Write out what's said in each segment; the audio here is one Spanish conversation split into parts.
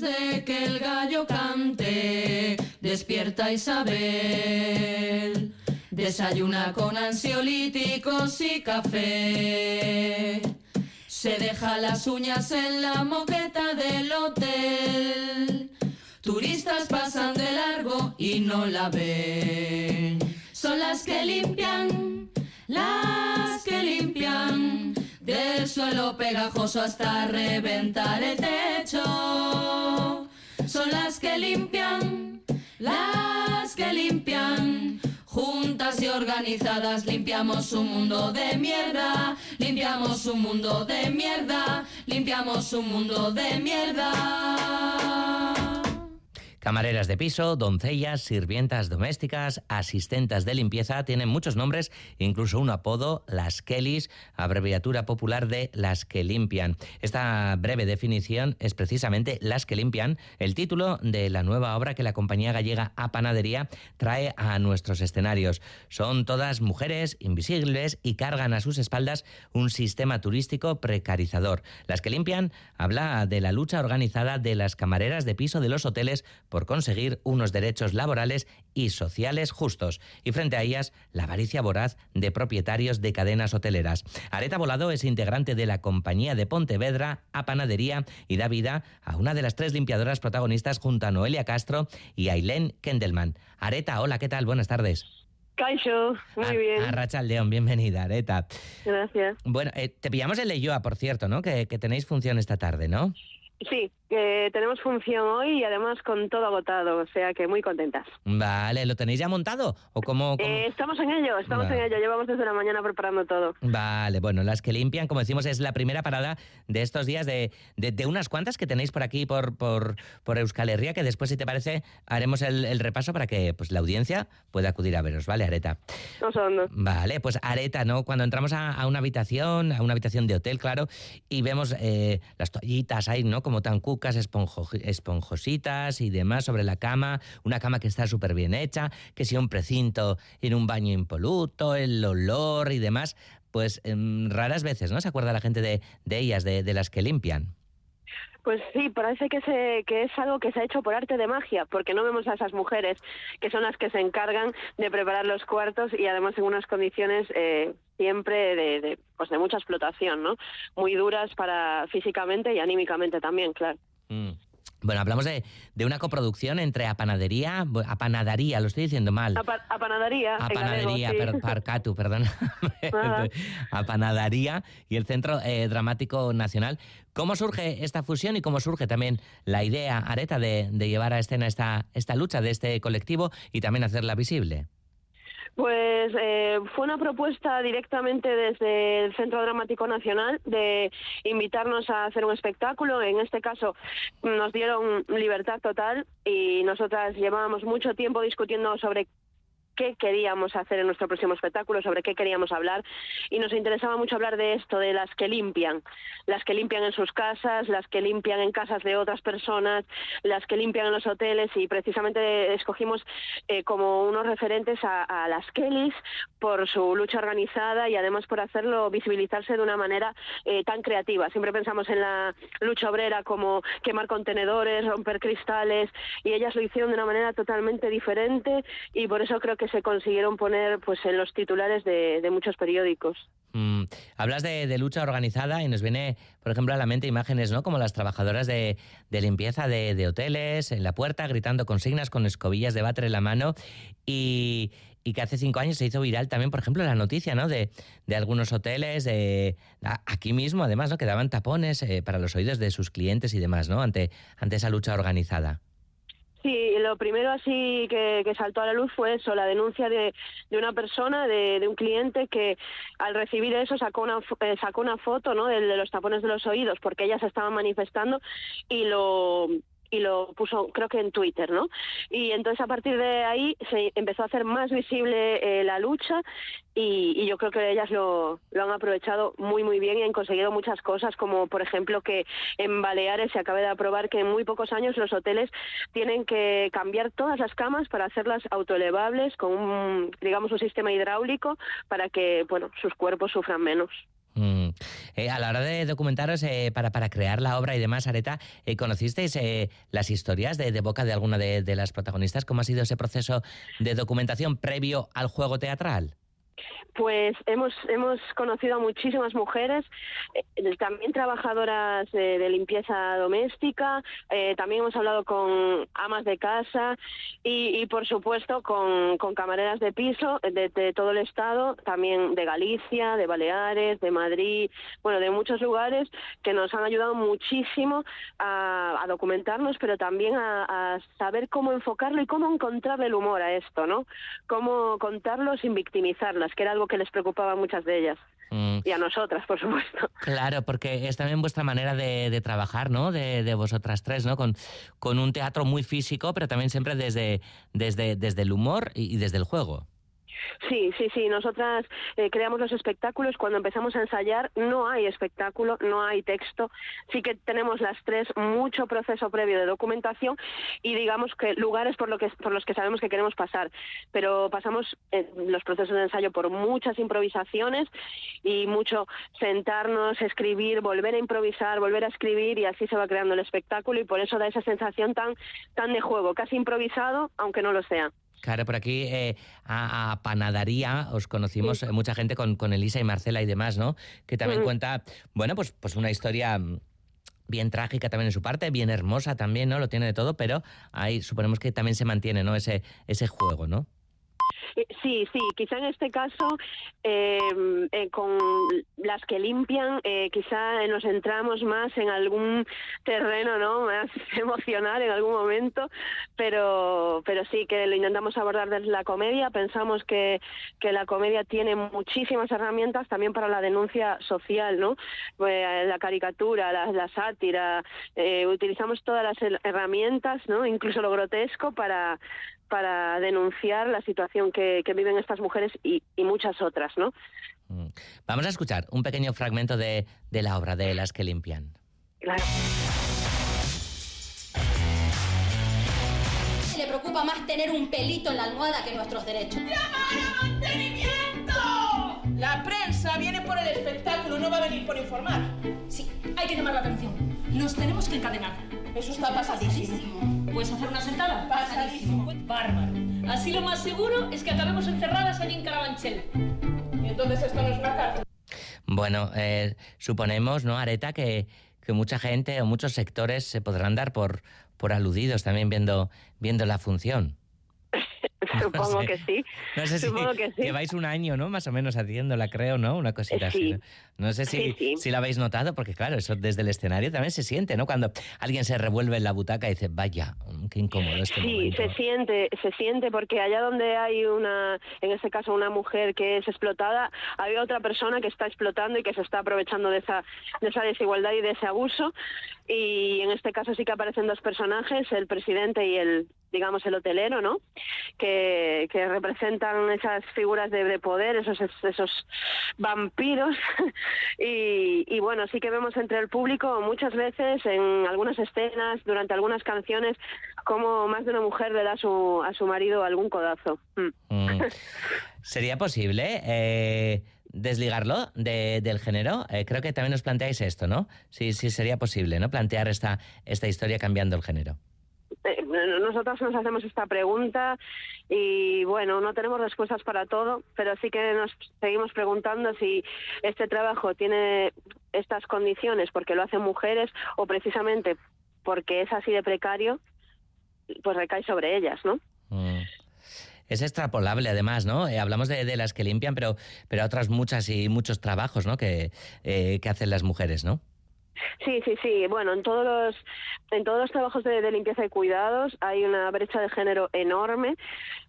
de que el gallo cante, despierta Isabel. Desayuna con ansiolíticos y café. Se deja las uñas en la moqueta del hotel. Turistas pasan de largo y no la ven. Son las que limpian, las que limpian suelo pegajoso hasta reventar el techo. Son las que limpian, las que limpian. Juntas y organizadas limpiamos un mundo de mierda, limpiamos un mundo de mierda, limpiamos un mundo de mierda. Camareras de piso, doncellas, sirvientas domésticas, asistentes de limpieza, tienen muchos nombres, incluso un apodo, las Kellys, abreviatura popular de las que limpian. Esta breve definición es precisamente Las que limpian, el título de la nueva obra que la compañía gallega A Panadería trae a nuestros escenarios. Son todas mujeres invisibles y cargan a sus espaldas un sistema turístico precarizador. Las que limpian habla de la lucha organizada de las camareras de piso de los hoteles conseguir unos derechos laborales y sociales justos, y frente a ellas la avaricia voraz de propietarios de cadenas hoteleras. Areta Volado es integrante de la compañía de Pontevedra a Panadería y da vida a una de las tres limpiadoras protagonistas junto a Noelia Castro y Ailén Kendelman. Areta, hola, ¿qué tal? Buenas tardes. Caixo, muy bien. A Rachel León, bienvenida, Areta. Gracias. Bueno, eh, te pillamos en Leyoa, por cierto, ¿no? Que, que tenéis función esta tarde, ¿no? Sí, que tenemos función hoy y además con todo agotado, o sea que muy contentas. Vale, ¿lo tenéis ya montado? ¿O cómo, Eh, estamos en ello, estamos en ello, llevamos desde la mañana preparando todo. Vale, bueno, las que limpian, como decimos, es la primera parada de estos días de, de, de unas cuantas que tenéis por aquí, por, por, por Euskal Herria, que después, si te parece, haremos el, el, repaso para que pues, la audiencia pueda acudir a veros, ¿vale, Areta? No son, no. Vale, pues Areta, ¿no? Cuando entramos a, a, una habitación, a una habitación de hotel, claro, y vemos eh, las toallitas ahí, ¿no? Como tan esponjositas y demás sobre la cama, una cama que está súper bien hecha, que si un precinto en un baño impoluto, el olor y demás, pues eh, raras veces, ¿no? Se acuerda la gente de, ellas, de las que limpian. Pues sí, parece que, se, que es algo que se ha hecho por arte de magia, porque no vemos a esas mujeres que son las que se encargan de preparar los cuartos y además en unas condiciones eh, siempre de, de, pues de mucha explotación, ¿no? Muy duras para físicamente y anímicamente también, claro. Mm. Bueno, hablamos de, de, una coproducción entre Apanadería, Apanadaría, lo estoy diciendo mal. Apa, apanadería. Apanadería, galego, sí. per, Parcatu, perdón. Apanadaría y el Centro eh, Dramático Nacional. ¿Cómo surge esta fusión y cómo surge también la idea, Areta, de, de llevar a escena esta, esta lucha de este colectivo y también hacerla visible? Pues eh, fue una propuesta directamente desde el Centro Dramático Nacional de invitarnos a hacer un espectáculo. En este caso nos dieron libertad total y nosotras llevábamos mucho tiempo discutiendo sobre qué queríamos hacer en nuestro próximo espectáculo, sobre qué queríamos hablar. Y nos interesaba mucho hablar de esto, de las que limpian, las que limpian en sus casas, las que limpian en casas de otras personas, las que limpian en los hoteles. Y precisamente escogimos eh, como unos referentes a, las Kellys por su lucha organizada y además por hacerlo visibilizarse de una manera eh, tan creativa. Siempre pensamos en la lucha obrera como quemar contenedores, romper cristales y ellas lo hicieron de una manera totalmente diferente y por eso creo que se consiguieron poner pues en los titulares de, muchos periódicos. Mm, hablas de, lucha organizada y nos viene, por ejemplo, a la mente imágenes, ¿no? Como las trabajadoras de, limpieza de, hoteles en la puerta, gritando consignas con escobillas de batre en la mano y, y, que hace cinco años se hizo viral también, por ejemplo, la noticia, ¿no? De, de algunos hoteles, de, aquí mismo, además, ¿no? Que daban tapones eh, para los oídos de sus clientes y demás, ¿no? Ante, ante esa lucha organizada. Sí, lo primero así que, saltó a la luz fue eso, la denuncia de, de una persona, de, de, un cliente que al recibir eso sacó una, eh, sacó una foto ¿no? de, de los tapones de los oídos porque ellas estaban manifestando y lo y lo puso creo que en Twitter, ¿no? Y entonces a partir de ahí se empezó a hacer más visible eh, la lucha y, yo creo que ellas lo, lo, han aprovechado muy muy bien y han conseguido muchas cosas como por ejemplo que en Baleares se acaba de aprobar que en muy pocos años los hoteles tienen que cambiar todas las camas para hacerlas autoelevables con un digamos un sistema hidráulico para que bueno sus cuerpos sufran menos. Mm. Eh, a la hora de documentaros eh, para, para crear la obra y demás, Areta, eh, ¿conocisteis las historias de, de, boca de alguna de, de las protagonistas? ¿Cómo ha sido ese proceso de documentación previo al juego teatral? Pues hemos, hemos conocido a muchísimas mujeres, eh, también trabajadoras de limpieza doméstica, eh, también hemos hablado con amas de casa y, por supuesto con, camareras de piso de, todo el estado, también de Galicia, de Baleares, de Madrid, bueno, de muchos lugares que nos han ayudado muchísimo a, documentarnos, pero también a, saber cómo enfocarlo y cómo encontrarle el humor a esto, ¿no? Cómo contarlo sin que era algo que les preocupaba a muchas de ellas. Mm. Y a nosotras, por supuesto. Claro, porque es también vuestra manera de, trabajar, ¿no? De, de, vosotras tres, ¿no? Con, con un teatro muy físico, pero también siempre desde, desde, desde el humor y desde el juego. Sí, sí, sí. Nosotras eh, creamos los espectáculos. Cuando empezamos a ensayar no hay espectáculo, no hay texto. Sí que tenemos las tres mucho proceso previo de documentación y digamos que lugares por, que, por los que sabemos que queremos pasar. Pero pasamos en los procesos de ensayo por muchas improvisaciones y mucho sentarnos, escribir, volver a improvisar, volver a escribir y así se va creando el espectáculo y por eso da esa sensación tan, tan de juego, casi improvisado, aunque no lo sea. Claro, por aquí eh, a, Panadaría os conocimos eh, mucha gente con, con, Elisa y Marcela y demás, ¿no? Que también cuenta, bueno, pues, pues una historia mm, bien trágica también en su parte, bien hermosa también, ¿no? Lo tiene de todo, pero ahí suponemos que también se mantiene, ¿no? Ese, ese juego, ¿no? Eh, sí, sí, quizá en este caso, em, eh, con las que limpian, eh, quizá nos entramos más en algún terreno ¿no? más emocional en algún momento, pero, pero sí que lo intentamos abordar desde la comedia. Pensamos que, que la comedia tiene muchísimas herramientas también para la denuncia social, ¿no? Pues, la caricatura, la, la sátira, utilizamos todas las herramientas, ¿no? incluso lo grotesco, para, para denunciar la situación que, viven estas mujeres y, muchas otras, ¿no? Mm. Vamos a escuchar un pequeño fragmento de, la obra de Las que limpian. Claro. Le preocupa más tener un pelito en la almohada que nuestros derechos. ¡Llamar a mantenimiento! La prensa viene por el espectáculo, no va a venir por informar. Sí, hay que llamar la atención. Nos tenemos que encadenar. Eso está pasadísimo. ¿Puedes hacer una sentada? Pasadísimo. Bárbaro. Así lo más seguro es que acabemos encerradas allí en Carabanchel. Y entonces esto no es una cárcel. Bueno, eh, suponemos, ¿no, Areta, que, que mucha gente o muchos sectores se podrán dar por, por aludidos también viendo, viendo la función. Supongo que sí. No sé Supongo si que sí. lleváis un año, ¿no? Más o menos haciéndola, creo, ¿no? Una cosita así. ¿no? sé si, si la habéis notado, porque claro, eso desde el escenario también se siente, ¿no? Cuando alguien se revuelve en la butaca y dice, vaya, qué incómodo este Sí, se siente, se siente, porque allá donde hay una, en este caso una mujer que es explotada, hay otra persona que está explotando y que se está aprovechando de esa, de esa desigualdad y de ese abuso. Y en este caso sí que aparecen dos personajes, el presidente y el, digamos, el hotelero, ¿no? Que, que representan esas figuras de, poder, esos, esos vampiros. y, y, bueno, sí que vemos entre el público muchas veces en algunas escenas, durante algunas canciones, como más de una mujer le da a su, a su marido algún codazo. Mm. Mm. ¿Sería posible eh, desligarlo de, del género? Eh, creo que también os planteáis esto, ¿no? Sí, sí sería posible, ¿no? Plantear esta, esta historia cambiando el género. Eh, nosotros nos hacemos esta pregunta y bueno, no tenemos respuestas para todo, pero sí que nos seguimos preguntando si este trabajo tiene estas condiciones porque lo hacen mujeres o precisamente porque es así de precario, pues recae sobre ellas, ¿no? Mm. Es extrapolable además, ¿no? Eh, hablamos de, las que limpian, pero, pero otras muchas y muchos trabajos, ¿no? Que, eh, que hacen las mujeres, ¿no? Sí, sí, sí. Bueno, en todos los, en todos los trabajos de, limpieza y cuidados hay una brecha de género enorme.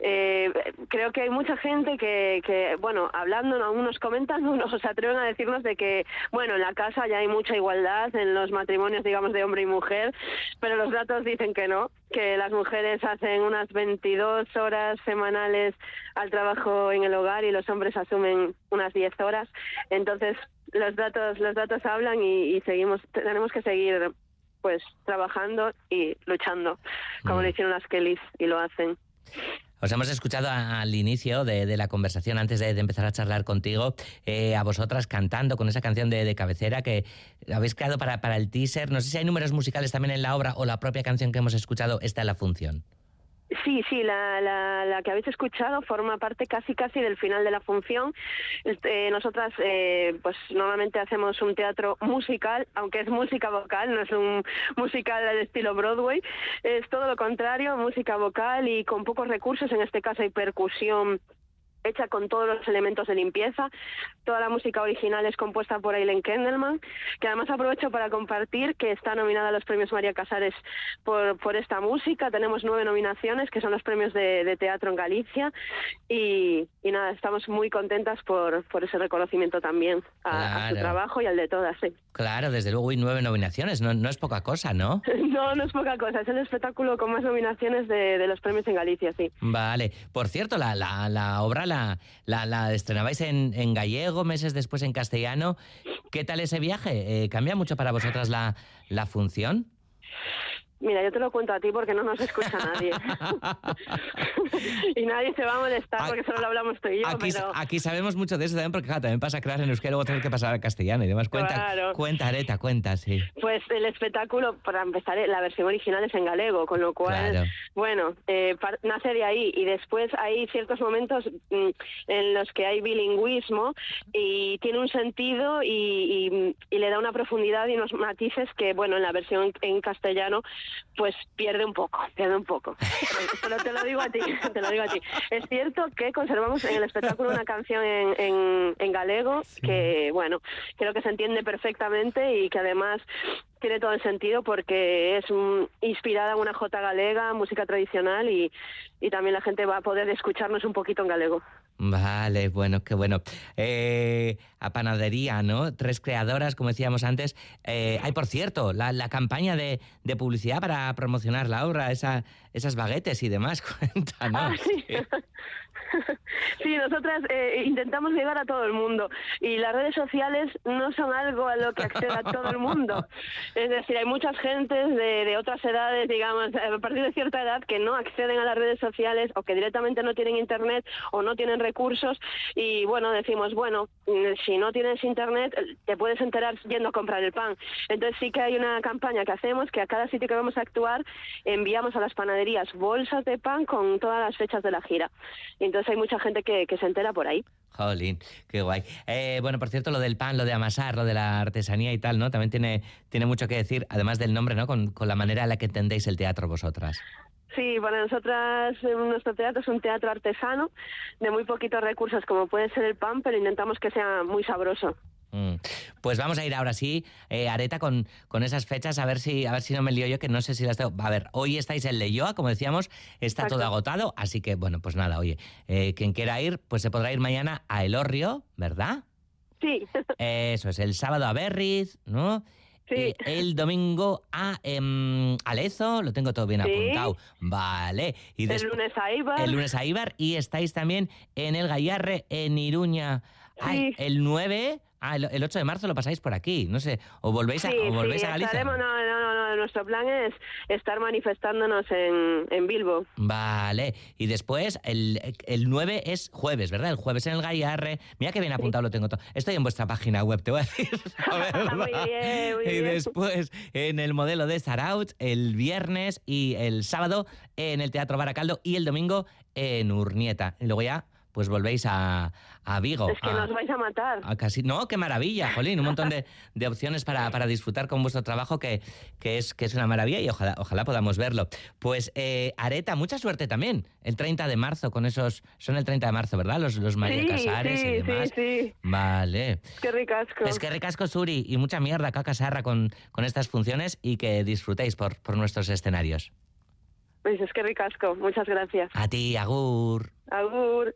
Eh, creo que hay mucha gente que, que bueno, hablando, algunos comentan, unos se atreven a decirnos de que, bueno, en la casa ya hay mucha igualdad en los matrimonios, digamos, de hombre y mujer, pero los datos dicen que no, que las mujeres hacen unas 22 horas semanales al trabajo en el hogar y los hombres asumen unas 10 horas. Entonces, los datos los datos hablan y, seguimos tenemos que seguir pues trabajando y luchando como lo mm. hicieron las Kellys y lo hacen Os hemos escuchado al inicio de, la conversación, antes de, empezar a charlar contigo, eh, a vosotras cantando con esa canción de, cabecera que habéis creado para, para el teaser. No sé si hay números musicales también en la obra o la propia canción que hemos escuchado está en la función. Sí, sí, la, la, que habéis escuchado forma parte casi casi del final de la función. Este, nosotras, eh, pues normalmente hacemos un teatro musical, aunque es música vocal, no es un musical del estilo Broadway, es todo lo contrario, música vocal y con pocos recursos, en este caso hay percusión hecha con todos los elementos de limpieza. Toda la música original es compuesta por Aileen Kendelman, que además aprovecho para compartir que está nominada a los premios María Casares por, por esta música. Tenemos nueve nominaciones, que son los premios de, teatro en Galicia. Y, nada, estamos muy contentas por, por ese reconocimiento también a, su trabajo y al de todas. Claro, desde luego, y nueve nominaciones, no, no es poca cosa, ¿no? no, no es poca cosa, es el espectáculo con más nominaciones de, de los premios en Galicia, sí. Vale, por cierto, la, la, la obra la la, estrenabais en, gallego, meses después en castellano. ¿Qué tal ese viaje? Eh, ¿Cambia mucho para vosotras la, la función? Mira, yo te lo cuento a ti porque no nos escucha nadie. y nadie se va a molestar porque solo lo hablamos tú y yo. Aquí, aquí sabemos mucho de eso también porque también pasa crear en euskera luego tener que pasar al castellano y demás. Cuenta, cuenta Areta, cuenta, sí. Pues el espectáculo, para empezar, la versión original es en galego, con lo cual, bueno, eh, nace de ahí y después hay ciertos momentos mm, en los que hay bilingüismo y tiene un sentido y, y le da una profundidad y unos matices que, bueno, en la versión en castellano pues pierde un poco, pierde un poco. Pero te lo digo a ti, te lo digo a ti. Es cierto que conservamos en el espectáculo una canción en, en, galego que, bueno, creo que se entiende perfectamente y que además tiene todo el sentido porque es inspirada en una jota galega, música tradicional y, y también la gente va a poder escucharnos un poquito en galego. Vale, bueno, qué bueno. Eh, a panadería, ¿no? Tres creadoras, como decíamos antes. Eh, hay, por cierto, la, la campaña de, de, publicidad para promocionar la obra, esa, esas baguetes y demás. Cuéntanos. Ah, sí. Sí, nosotras eh, intentamos llegar a todo el mundo y las redes sociales no son algo a lo que acceda todo el mundo. Es decir, hay muchas gentes de, de, otras edades, digamos, a partir de cierta edad, que no acceden a las redes sociales o que directamente no tienen internet o no tienen recursos y bueno, decimos, bueno, mm, si no tienes internet te puedes enterar yendo a comprar el pan. Entonces sí que hay una campaña que hacemos que a cada sitio que vamos a actuar enviamos a las panaderías bolsas de pan con todas las fechas de la gira. Entonces hay mucha gente que, se entera por ahí. Jolín, qué guay. Eh, bueno, por cierto, lo del pan, lo de amasar, lo de la artesanía y tal, ¿no? También tiene, tiene mucho que decir, además del nombre, ¿no? Con, con la manera en la que entendéis el teatro vosotras. Sí, para nosotras nuestro teatro es un teatro artesano de muy poquitos recursos como puede ser el pan, pero intentamos que sea muy sabroso. Mm. Pues vamos a ir ahora sí, eh, Areta, con, con esas fechas, a ver si a ver si no me lío yo, que no sé si las tengo. A ver, hoy estáis en Leyoa, como decíamos, está todo agotado, así que bueno, pues nada, oye, eh, quien quiera ir, pues se podrá ir mañana a Elorrio, ¿verdad? Sí. Eso es, el sábado a Berriz, ¿no? Sí. el domingo a em, Alezo, lo tengo todo bien apuntado. Vale. Y el lunes a Ibar. El lunes a Ibar. Y estáis también en el Gallarre, en Iruña. Ay, el 9 Ah, el, 8 de marzo lo pasáis por aquí, no sé, o volvéis a, o volvéis a Galicia. no, no, no, nuestro plan es estar manifestándonos en, en Bilbo. Vale, y después el, el 9 es jueves, ¿verdad? El jueves en el Gallarre. Mira que bien apuntado lo tengo todo. Estoy en vuestra página web, te voy a decir. muy bien, muy y después en el modelo de Saraut el viernes y el sábado en el Teatro Baracaldo y el domingo en Urnieta. Y luego ya pues volvéis a, a Vigo. Es que nos vais a matar. casi, no, qué maravilla, Jolín, un montón de, de opciones para, para, disfrutar con vuestro trabajo que, que, es, que es una maravilla y ojalá, ojalá podamos verlo. Pues eh, Areta, mucha suerte también, el 30 de marzo con esos, son el 30 de marzo, ¿verdad? Los, los María Casares sí, y demás. Sí, sí. Vale. Qué ricasco. Es que ricasco, Suri, y mucha mierda acá Casarra con, con estas funciones y que disfrutéis por, por nuestros escenarios. Pues es que ricasco, muchas gracias. A ti, Agur. Agur.